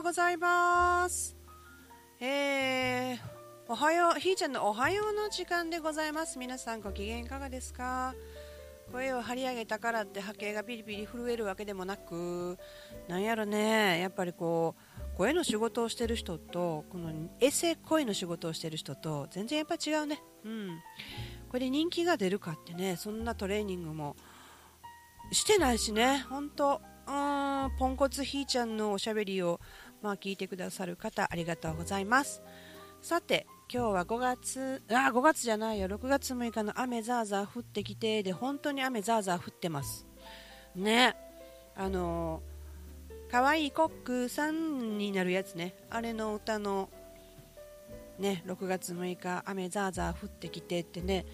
うございます。えー、おはよう、ひーちゃんのおはようの時間でございます。皆さんご機嫌いかがですか？声を張り上げたからって波形がピリピリ震えるわけでもなく、なんやろね、やっぱりこう、声の仕事をしてる人と、このエセ声の仕事をしてる人と、全然やっぱ違うね。うん。これで人気が出るかってね、そんなトレーニングもしてないしね、本当うーん、ポンコツひーちゃんのおしゃべりを、まあ、聞いてくださる方、ありがとうございます。さて、今日は5月、あ、5月じゃないよ、6月6日の雨ザーザー降ってきて、で、本当に雨ザーザー降ってます。ね。あのー、かわいいコックさんになるやつね。あれの歌の、ね、6月6日、雨ザーザー降ってきてってね、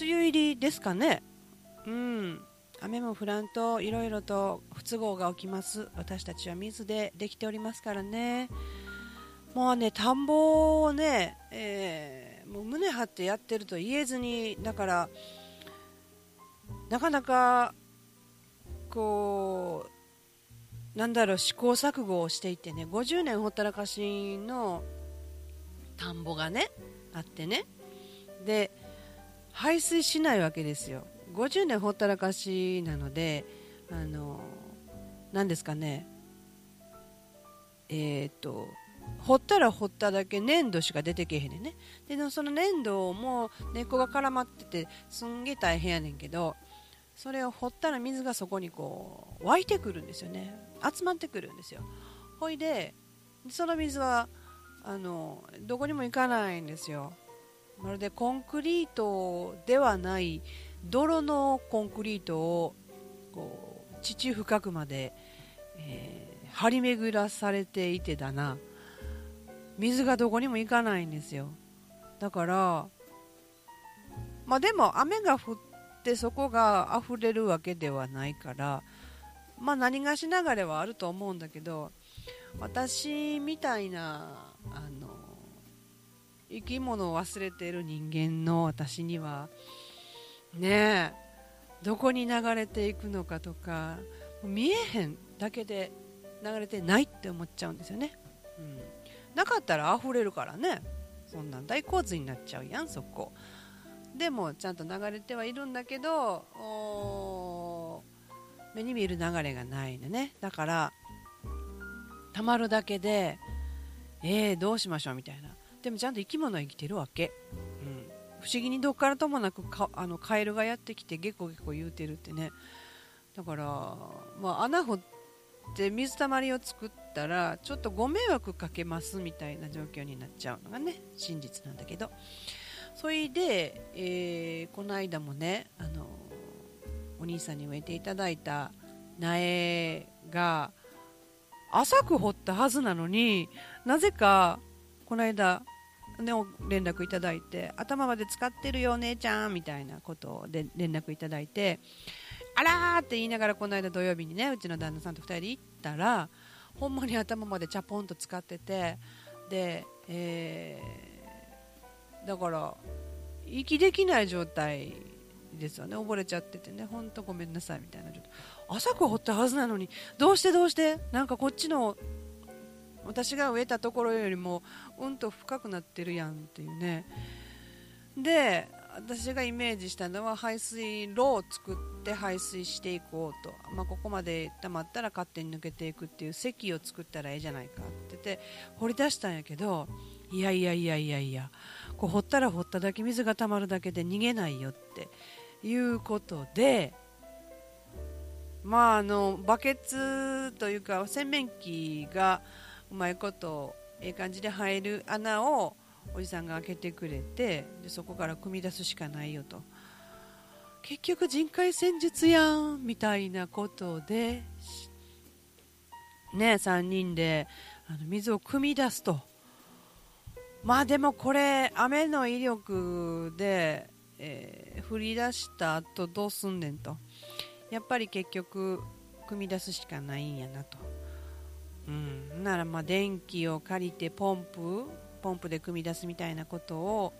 梅雨入りですかね。うん。雨も降らんといろいろと不都合が起きます。私たちは水でできておりますからね。もうね田んぼをね、えーもう胸張ってやってると言えずにだからなかなかこうなんだろう試行錯誤をしていてね50年ほったらかしの田んぼがねあってね。で排水しないわけですよ。50年ほったらかしなのであの何ですかね。えっ、と掘ったら掘っただけ粘土しか出てけへんねんね。でその粘土も根っこが絡まっててすんげえ大変やねんけどそれを掘ったら水がそこにこう湧いてくるんですよね。集まってくるんですよ。ほいでその水はあのどこにも行かないんですよ。まるでコンクリートではない泥のコンクリートをこう地深くまで、えー張り巡らされていてだな。水がどこにも行かないんですよ。だからまあでも雨が降ってそこが溢れるわけではないからまあ何がし流れはあると思うんだけど私みたいなあの生き物を忘れてる人間の私にはねえ。どこに流れていくのかとか見えへんだけで流れてないって思っちゃうんですよね、うん、なかったら溢れるからね。そんなん大洪水になっちゃうやんそこ。でもちゃんと流れてはいるんだけど目に見える流れがないのね。だからたまるだけでえー、どうしましょうみたいな。でもちゃんと生き物は生きてるわけ、不思議にどっからともなくかあのカエルがやってきてゲコゲコ言うてるってね。だから、まあ、穴掘って水たまりを作ったらちょっとご迷惑かけますみたいな状況になっちゃうのがね真実なんだけど。それで、えーこの間もねあのお兄さんに植えていただいた苗が浅く掘ったはずなのになぜかこの間ね、連絡いただいて頭まで使ってるよお姉ちゃんみたいなことで連絡いただいてあらーって言いながらこの間土曜日にねうちの旦那さんと2人で行ったらほんまに頭までチャポンと使っててで、えーだから息できない状態ですよね。溺れちゃっててね。ほんとごめんなさいみたいな状態。浅く掘ったはずなのにどうしてどうして？なんかこっちの私が植えたところよりもうんと深くなってるやんっていうね。で私がイメージしたのは排水路を作って排水していこうと、まあ、ここまで溜まったら勝手に抜けていくっていう堰を作ったらええじゃないかって言って掘り出したんやけどいやいやいやいやいやこう掘ったら掘っただけ水が溜まるだけで逃げないよっていうことでまああのバケツというか洗面器がうまいことええ感じで入る穴をおじさんが開けてくれてでそこから組み出すしかないよと。結局人海戦術やんみたいなことでね3人であの水を汲み出すと。まあでもこれ雨の威力で、えー降り出した後どうすんねんと。やっぱり結局汲み出すしかないんやなと、ならま電気を借りてポンプポンプで汲み出すみたいなことを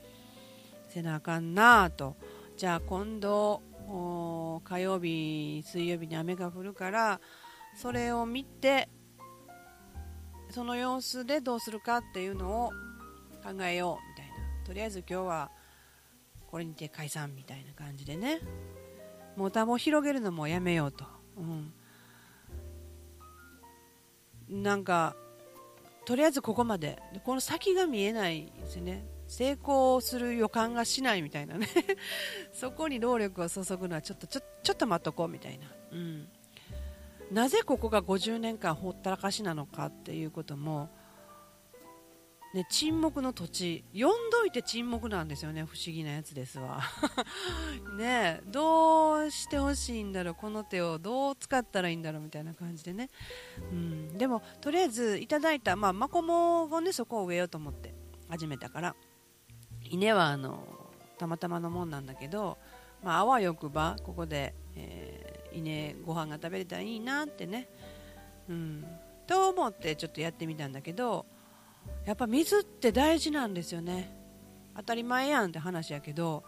せなあかんなあと。じゃあ今度火曜日水曜日に雨が降るからそれを見てその様子でどうするかっていうのを考えようみたいな。とりあえず今日はこれにて解散みたいな感じでね。もうタを広げるのもやめようと、うん、なんかとりあえずここまで。この先が見えないですね。成功する予感がしないみたいなね。そこに労力を注ぐのはちょっとちょちょっと待っとこうみたいな、うん、なぜここが50年間ほったらかしなのかっていうこともね、沈黙の土地。読んどいて沈黙なんですよね。不思議なやつですわ。ねどうしてほしいんだろう。この手をどう使ったらいいんだろうみたいな感じでね、うん、でもとりあえずいただいた、まあ、マコモをねそこを植えようと思って。始めたから。稲はあのたまたまのもんなんだけど、まあ、あわよくばここで、えー、稲ご飯が食べれたらいいなってね、うん、と思ってちょっとやってみたんだけどやっぱ水って大事なんですよね。当たり前やんって話やけど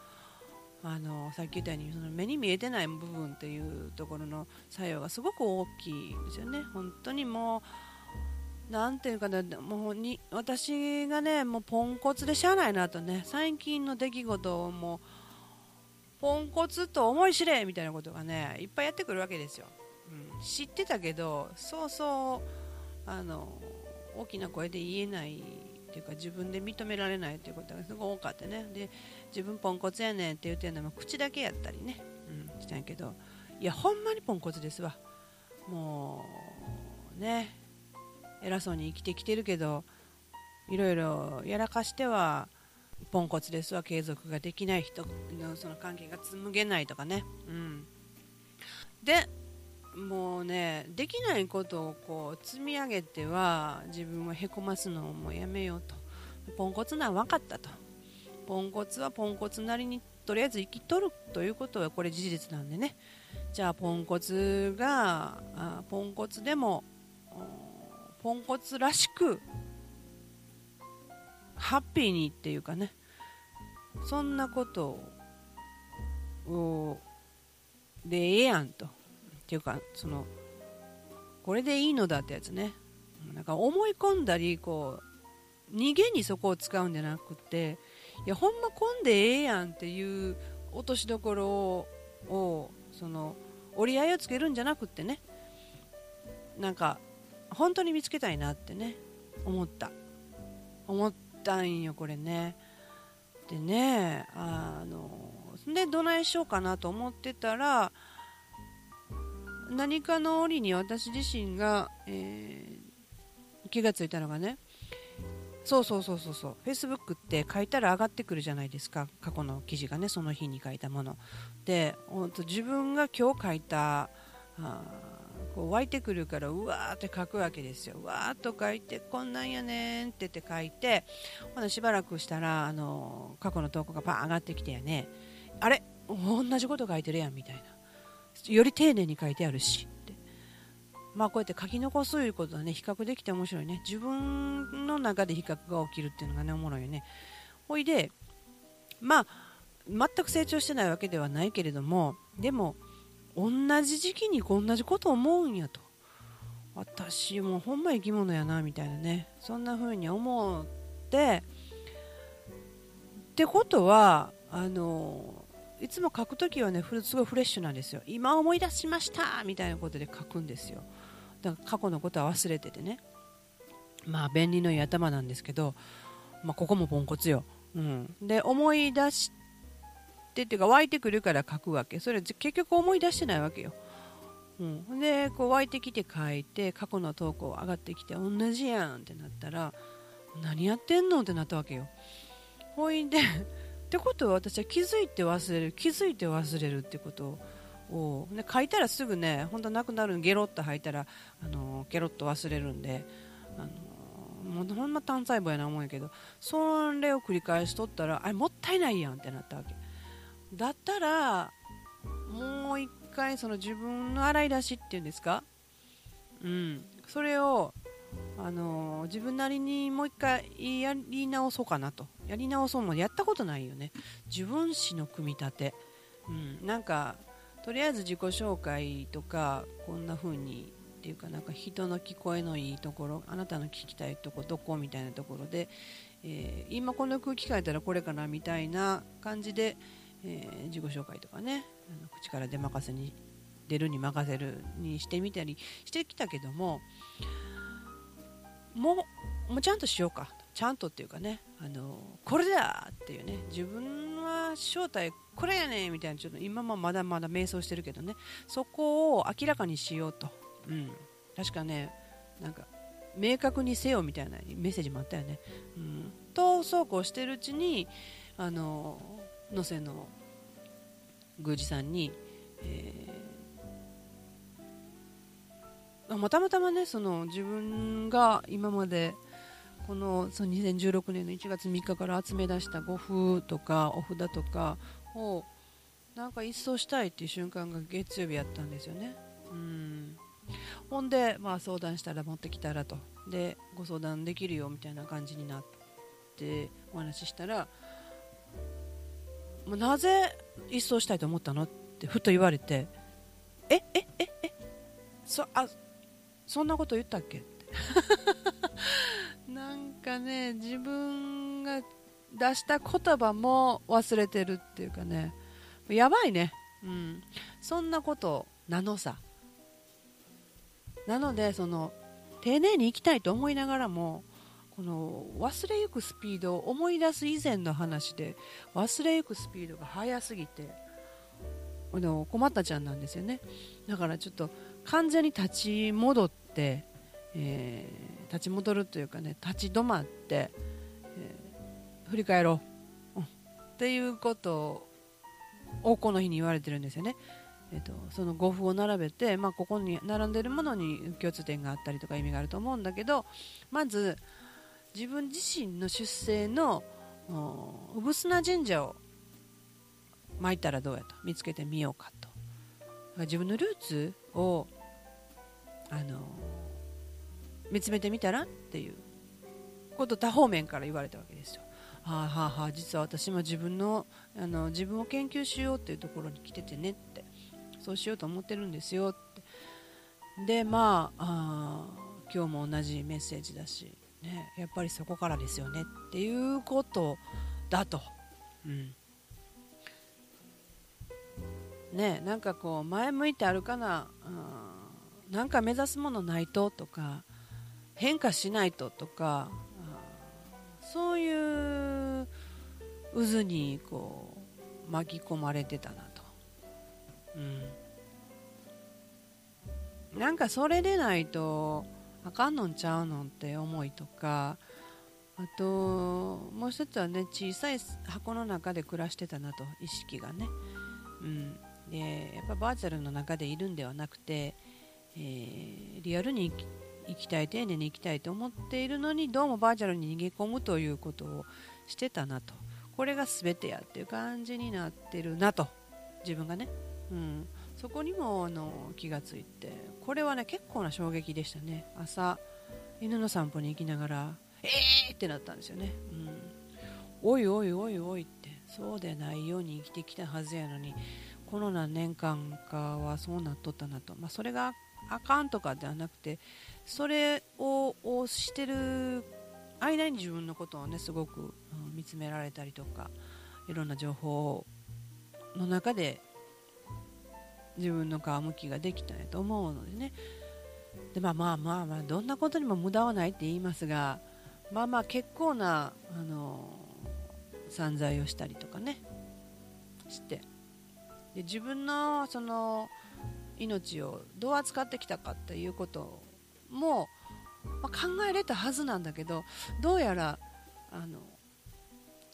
あのさっき言ったようにその目に見えてない部分っていうところの作用がすごく大きいですよね。本当にもうなんていうかなもうに私がねもうポンコツでしゃあないなとね最近の出来事をもポンコツと思い知れみたいなことがねいっぱいやってくるわけですよ、うん、知ってたけどそうそうあの大きな声で言えないっていうか自分で認められないっていうことがすごい多かったね。で自分ポンコツやねんって言ってるのも口だけやったりね、うん、したんやけどいやほんまにポンコツですわ。もうね偉そうに生きてきてるけどいろいろやらかしてはポンコツですわ。継続ができない人のその関係が紡げないとかね、うん、でもうねできないことをこう積み上げては自分をへこますのをもうやめようと。ポンコツな分かったと。ポンコツはポンコツなりにとりあえず生きとるということはこれ事実なんでね。じゃあポンコツがあポンコツでもポンコツらしくハッピーにっていうかね。そんなことをでええやんと。っていうかそのこれでいいのだってやつね。なんか思い込んだりこう逃げにそこを使うんじゃなくていやほんま混んでええやんっていう落としどころをその折り合いをつけるんじゃなくってね。なんか本当に見つけたいなってね思った。思ったんよこれね。でねあのでどないしようかなと思ってたら何かの折に私自身が、えー、気がついたのがねそうそうそうそうそう Facebook って書いたら上がってくるじゃないですか。過去の記事がねその日に書いたもの。で本当自分が今日書いたあこう湧いてくるからうわーって書くわけですよ。うわーっと書いてこんなんやねんって言って書いてほなしばらくしたらあの過去の投稿がパン上がってきてやね。あれ？同じこと書いてるやんみたいな。より丁寧に書いてあるしって。まあこうやって書き残すということはね比較できて面白いね。自分の中で比較が起きるっていうのがねおもろいよね。ほいでまあ全く成長してないわけではないけれどもでも同じ時期に同じこと思うんやと。私もほんま生き物やなみたいなね。そんな風に思って。ってことはあのいつも書くときはねすごいフレッシュなんですよ。今思い出しましたみたいなことで書くんですよ。だから過去のことは忘れててね。まあ便利のいい頭なんですけど、まあ、ここもポンコツよ、うん、で思い出してっていうか湧いてくるから書くわけ。それ結局思い出してないわけよ、うん、でこう湧いてきて書いて過去の投稿上がってきて同じやんってなったら何やってんのってなったわけよ。ほいでってことは私は気づいて忘れる気づいて忘れるってことを、ね、書いたらすぐね本当なくなるゲロッと吐いたらあのゲロッと忘れるんであのもうほんま単細胞やな思うんやけどそれを繰り返しとったらあれもったいないやんってなったわけ。だったらもう一回その自分の洗い出しっていうんですか？うん。それをあの自分なりにもう一回やり直そうかなと。やり直そうもやったことないよね。自分史の組み立て、うん、なんかとりあえず自己紹介とかこんな風にっていうかなんか人の聞こえのいいところあなたの聞きたいとこどこみたいなところで、えー、今この空気変えたらこれかなみたいな感じで、えー、自己紹介とかねあの口から出任せに出るに任せるにしてみたりしてきたけどももうもちゃんとしようか。ちゃんとっていうかね。あのこれだっていうね。自分は正体これやねみたいなちょっと今もまだまだ迷走してるけどね。そこを明らかにしようと、うん、確かねなんか明確にせよみたいなメッセージもあったよね、うん、とそうこうしてるうちにあの能勢の宮司さんに、え、またまたまねその自分が今までこのその2016年の1月3日から集め出した護符とかお札とかをなんか一掃したいっていう瞬間が月曜日やったんですよね。うん。ほんで、まあ、相談したら持ってきたらと。でご相談できるよみたいな感じになってお話ししたら、まあ、なぜ一掃したいと思ったの？ってふと言われてええええそあそんなこと言ったっけ？って。なんかね自分が出した言葉も忘れてるっていうかね。やばいね。うん。そんなことなのさ。なのでその丁寧に生きたいと思いながらもこの忘れゆくスピードを思い出す以前の話で忘れゆくスピードが速すぎてあの困ったちゃんなんですよね。だからちょっと完全に立ち戻って、えー、立ち戻るというかね立ち止まって、えー、振り返ろう、うん、っていうことをこの日に言われてるんですよね。えーと、その5符を並べて、まあ、ここに並んでるものに共通点があったりとか意味があると思うんだけどまず自分自身の出生の産砂神社を巻いたらどうやと見つけてみようかと。自分のルーツをあの見つめてみたらっていうこと多方面から言われたわけですよ。はあはあはあ、実は私も自分のあの自分を研究しようっていうところに来ててねって。そうしようと思ってるんですよって。でまああ今日も同じメッセージだし、ね、やっぱりそこからですよねっていうことだと、うん、ねなんかこう前向いてあるかな、うん、なんか目指すものないととか変化しないととかそういう渦にこう巻き込まれてたなと、うん、なんかそれでないとあかんのんちゃうのって思いとかあともう一つはね小さい箱の中で暮らしてたなと意識がね、うん、でやっぱバーチャルの中でいるんではなくて、えー、リアルに生きたい丁寧に生きたいと思っているのにどうもバーチャルに逃げ込むということをしてたなと。これが全てやっていう感じになってるなと。自分がね、うん、そこにもあの気がついてこれはね結構な衝撃でしたね。朝犬の散歩に行きながらえーってなったんですよね、うん、おいおいおいおいって。そうでないように生きてきたはずやのにこの何年間かはそうなっとったなと、まあ、それがあかんとかではなくてそれををしてる間に自分のことをねすごく、うん、見つめられたりとかいろんな情報の中で自分の皮むきができたんやと思うのでね。でまあまあまあまあどんなことにも無駄はないって言いますがまあまあ結構なあの散財をしたりとかねして。で自分のその命をどう扱ってきたかっていうことも、まあ、考えれたはずなんだけどどうやらあの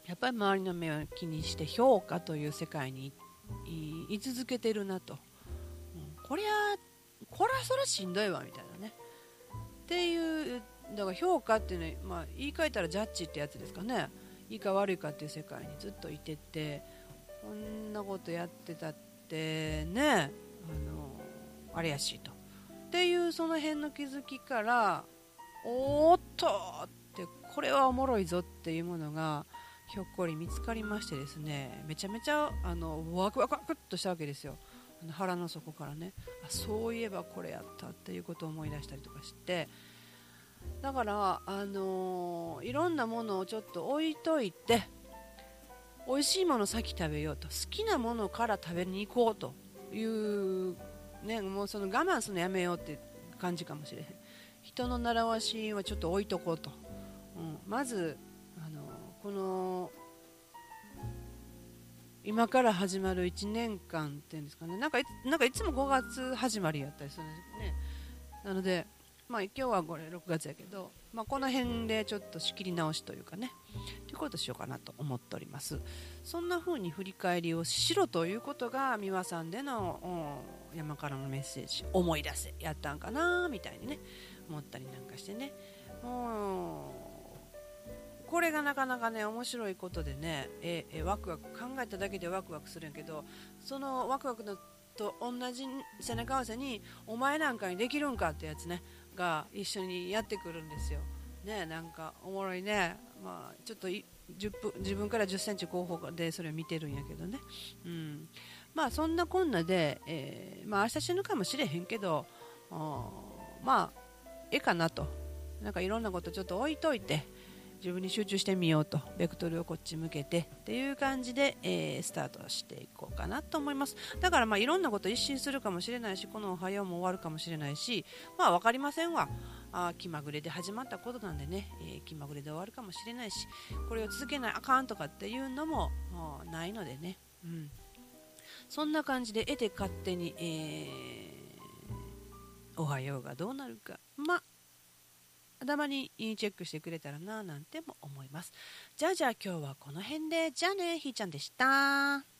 やっぱり周りの目を気にして評価という世界に居続けてるなと、うん、こりゃこりゃそれしんどいわみたいなね。っていうだから評価っていうのは、まあ、言い換えたらジャッジってやつですかね。いいか悪いかっていう世界にずっといててこんなことやってたってね。あのあれやしと。っていうその辺の気づきからおっとってこれはおもろいぞっていうものがひょっこり見つかりましてですねめちゃめちゃあのワクワクワクっとしたわけですよ。あの腹の底からね。あそういえばこれやったっていうことを思い出したりとかして。だから、あのーいろんなものをちょっと置いといて美味しいもの先食べようと好きなものから食べに行こうという、ね、もうその我慢するのやめようって感じかもしれへん。人の習わしはちょっと置いとこうと、うん、まず、あのこの今から始まる1年間っていうんですかね。なんかいなんかいつも5月始まりやったりするんですよね。なので、まあ、今日はこれ6月やけど、まあ、この辺でちょっと仕切り直しというかねということをしようかなと思っております。そんな風に振り返りをしろということが美輪さんでの山からのメッセージ思い出せやったんかなみたいにね思ったりなんかしてね。もうこれがなかなかね面白いことでねええワクワク考えただけでワクワクするんやけどそのワクワクのと同じ背中合わせにお前なんかにできるんかってやつね。が一緒にやってくるんですよ。ねなんかおもろいね。まあちょっと10分自分から1 0センチ後方でそれを見てるんやけどね。うん。まあそんなこんなで、えーまあ明日死ぬかもしれへんけどまあええかなと。なんかいろんなことちょっと置いといて自分に集中してみようとベクトルをこっち向けてっていう感じで、えースタートしていこうかなと思います。だからまあいろんなこと一新するかもしれないしこの「おはよう」も終わるかもしれないしまあ分かりませんわ。あ気まぐれで始まったことなんでね、えー気まぐれで終わるかもしれないしこれを続けないあかんとかっていうのももうないのでね、うん、そんな感じで得て勝手に、えーおはようがどうなるか。まあ頭にチェックしてくれたらななんても思います。じゃあじゃあ今日はこの辺で。じゃあねひーちゃんでした。